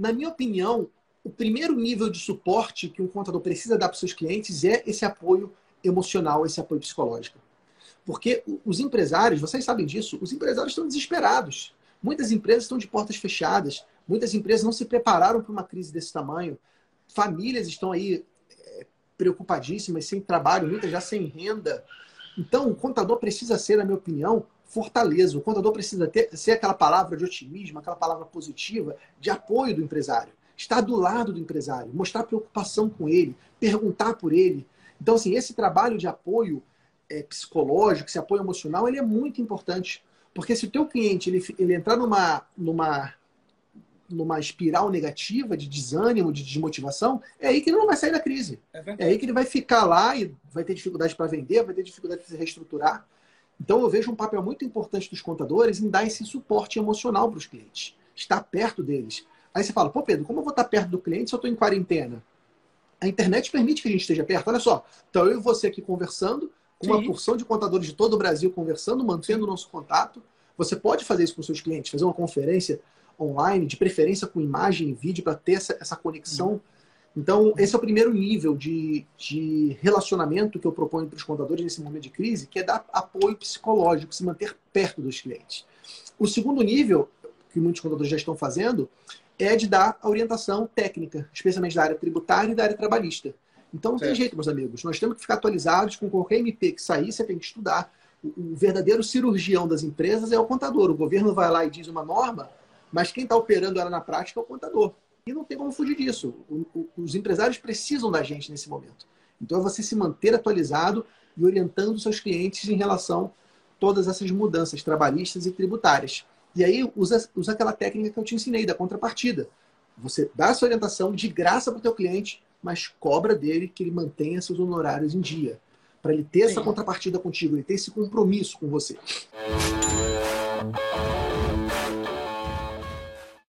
na minha opinião, o primeiro nível de suporte que um contador precisa dar para seus clientes é esse apoio emocional, esse apoio psicológico. Porque os empresários, vocês sabem disso, os empresários estão desesperados. Muitas empresas estão de portas fechadas, muitas empresas não se prepararam para uma crise desse tamanho, famílias estão aí é, preocupadíssimas, sem trabalho, muitas já sem renda. Então, o contador precisa ser, na minha opinião, fortaleza. O contador precisa ter, ser aquela palavra de otimismo, aquela palavra positiva, de apoio do empresário. Estar do lado do empresário, mostrar preocupação com ele, perguntar por ele. Então, assim, esse trabalho de apoio é, psicológico, esse apoio emocional, ele é muito importante. Porque se o teu cliente ele, ele entrar numa, numa, numa espiral negativa de desânimo, de desmotivação, é aí que ele não vai sair da crise. É, é aí que ele vai ficar lá e vai ter dificuldade para vender, vai ter dificuldade de se reestruturar. Então eu vejo um papel muito importante dos contadores em dar esse suporte emocional para os clientes, estar perto deles. Aí você fala, pô Pedro, como eu vou estar perto do cliente se eu estou em quarentena? A internet permite que a gente esteja perto. Olha só, então eu e você aqui conversando, com uma porção de contadores de todo o Brasil conversando, mantendo o nosso contato. Você pode fazer isso com seus clientes, fazer uma conferência online, de preferência com imagem e vídeo, para ter essa, essa conexão. Então, esse é o primeiro nível de, de relacionamento que eu proponho para os contadores nesse momento de crise, que é dar apoio psicológico, se manter perto dos clientes. O segundo nível, que muitos contadores já estão fazendo, é de dar a orientação técnica, especialmente da área tributária e da área trabalhista. Então não tem jeito, meus amigos. Nós temos que ficar atualizados com qualquer MP que sair, você tem que estudar. O, verdadeiro cirurgião das empresas é o contador. O governo vai lá e diz uma norma, mas quem está operando ela na prática é o contador. E não tem como fugir disso. O, o, os empresários precisam da gente nesse momento. Então é você se manter atualizado e orientando seus clientes em relação a todas essas mudanças trabalhistas e tributárias. E aí usa, usa aquela técnica que eu te ensinei da contrapartida. Você dá essa orientação de graça para o teu cliente, mas cobra dele que ele mantenha seus honorários em dia. Para ele ter Sim. essa contrapartida contigo, ele ter esse compromisso com você.